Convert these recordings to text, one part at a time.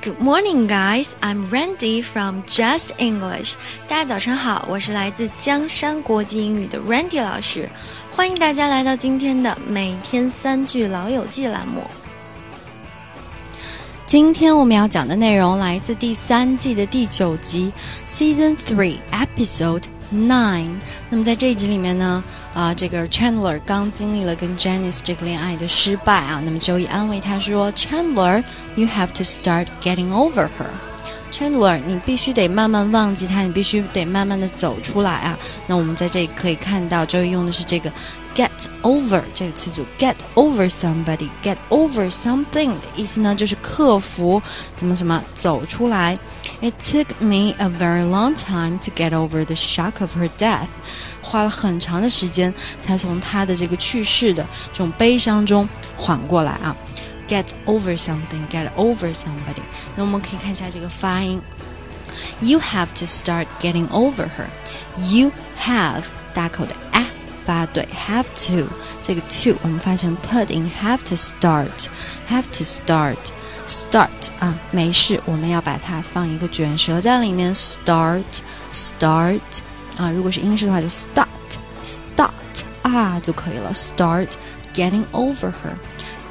Good morning, guys. I'm Randy from Just English. 大家早上好，我是来自江山国际英语的 Randy 老师，欢迎大家来到今天的每天三句老友记栏目。今天我们要讲的内容来自第三季的第九集，Season Three Episode Nine。那么在这一集里面呢，啊，这个 Chandler 刚经历了跟 Janice 这个恋爱的失败啊，那么 Joey 安慰他说，Chandler，you have to start getting over her。Chandler，你必须得慢慢忘记他，你必须得慢慢的走出来啊。那我们在这里可以看到 joy 用的是这个 get over 这个词组，get over somebody，get over something 的意思呢，就是克服怎么怎么走出来。It took me a very long time to get over the shock of her death，花了很长的时间才从她的这个去世的这种悲伤中缓过来啊。get over something, get over somebody。那我们可以看一下这个发音。You have to start getting over her. You have 大口的 a 发对，have to 这个 to 我们发成特的音，have to start, have to start, start 啊，没事，我们要把它放一个卷舌在里面，start, start 啊，如果是英式的话就 start, start 啊就可以了，start getting over her,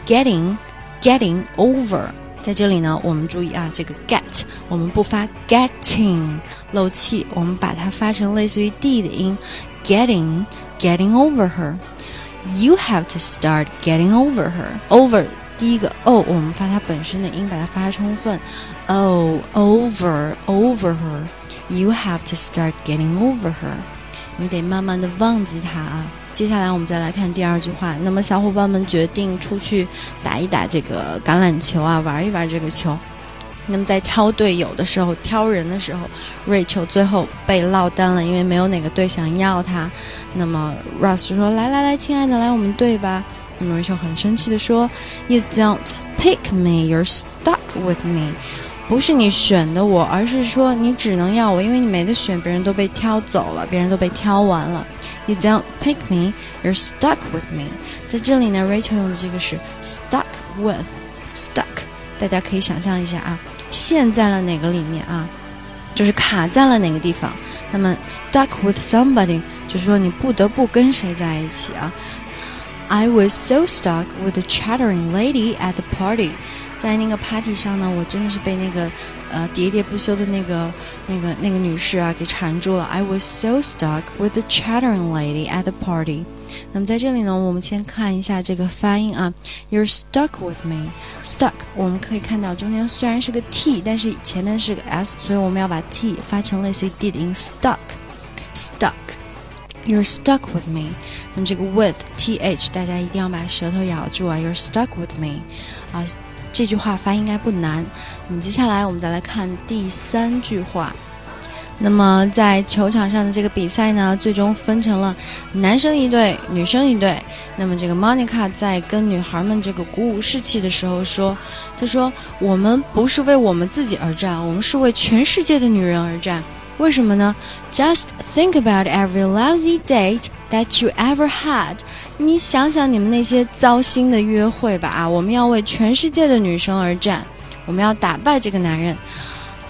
getting getting over，在这里呢，我们注意啊，这个 get 我们不发 getting 漏气，我们把它发成类似于 d 的音，getting getting over her。You have to start getting over her. Over 第一个 o 我们发它本身的音，把它发充分。Oh, over over her. You have to start getting over her. 你得慢慢的忘记她啊。 接下来我们再来看第二句话。那么小伙伴们决定出去打一打这个橄榄球啊，玩一玩这个球。那么在挑队友的时候，挑人的时候，Rachel 最后被落单了，因为没有哪个队想要他。那么 Russ 说：“来来来，亲爱的，来我们队吧。”那么 Rachel 很生气的说：“You don't pick me, you're stuck with me。”不是你选的我，而是说你只能要我，因为你没得选，别人都被挑走了，别人都被挑完了。You don't pick me, you're stuck with me。在这里呢，Rachel 用的这个是 stuck with，stuck，大家可以想象一下啊，陷在了哪个里面啊？就是卡在了哪个地方。那么 stuck with somebody 就是说你不得不跟谁在一起啊。I was so stuck with a chattering lady at the party。在那个 party 上呢，我真的是被那个 呃喋喋不休的那个那个那个女士啊给缠住了。I was so stuck with the chattering lady at the party。那么在这里呢，我们先看一下这个发音啊，You're stuck with me。Stuck，我们可以看到中间虽然是个 t，但是前面是个 s，所以我们要把 t 发成类似于 d 的音，stuck，stuck。You're stuck with me。那么这个 with th，大家一定要把舌头咬住啊。You're stuck with me，啊。 这句话发应该不难。那么接下来我们再来看第三句话。那么在球场上的这个比赛呢，最终分成了男生一队，女生一队。那么这个 Monica 在跟女孩们这个鼓舞士气的时候说：“她说我们不是为我们自己而战，我们是为全世界的女人而战。为什么呢？Just think about every lousy date。” That you ever had，你想想你们那些糟心的约会吧啊！我们要为全世界的女生而战，我们要打败这个男人。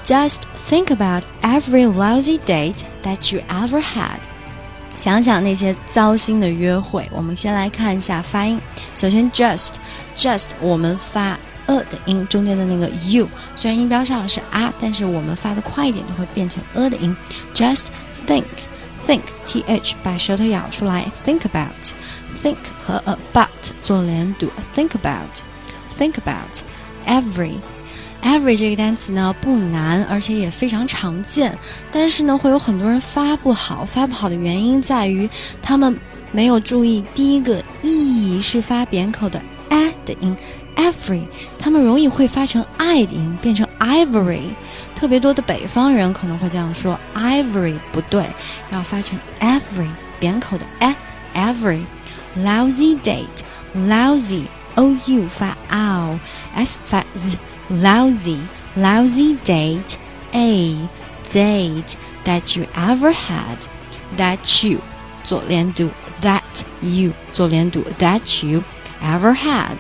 Just think about every lousy date that you ever had，想想那些糟心的约会。我们先来看一下发音。首先，just，just 我们发 a 的音，中间的那个 u，虽然音标上是 a，但是我们发的快一点就会变成 a 的音。Just think。think th 把舌头咬出来，think about think 和 about 做连读，think about think about every every 这个单词呢不难，而且也非常常见，但是呢会有很多人发不好，发不好的原因在于他们没有注意第一个 e 是发扁口的的音，every 他们容易会发成 i 的音，变成 ivory。特别多的北方人可能会这样说，ivory 不对，要发成 every 扁口的 e every lousy date lousy o u 发 ow s 发 z lousy lousy date a date that you ever had that you 做连读 that you 做连读 that you ever had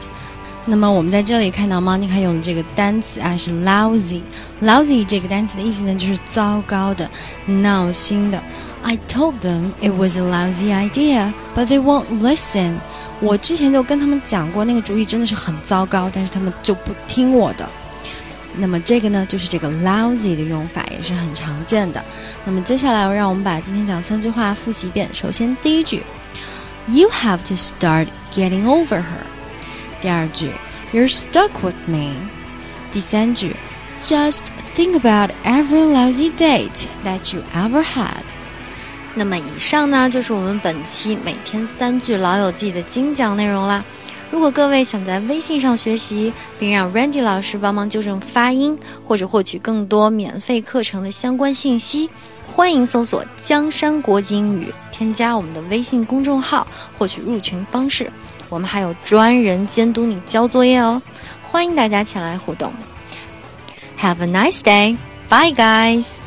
那么我们在这里看到 Monica 用的这个单词啊是 lousy。lousy 这个单词的意思呢就是糟糕的、闹心的。I told them it was a lousy idea, but they won't listen. 我之前就跟他们讲过，那个主意真的是很糟糕，但是他们就不听我的。那么这个呢，就是这个 lousy 的用法，也是很常见的。那么接下来，让我们把今天讲三句话复习一遍。首先，第一句，You have to start getting over her。第二句，You're stuck with me。第三句，Just think about every lousy date that you ever had。那么以上呢，就是我们本期每天三句老友记的精讲内容啦。如果各位想在微信上学习，并让 Randy 老师帮忙纠正发音，或者获取更多免费课程的相关信息，欢迎搜索“江山国际英语”，添加我们的微信公众号，获取入群方式。我们还有专人监督你交作业哦，欢迎大家前来互动。Have a nice day, bye guys.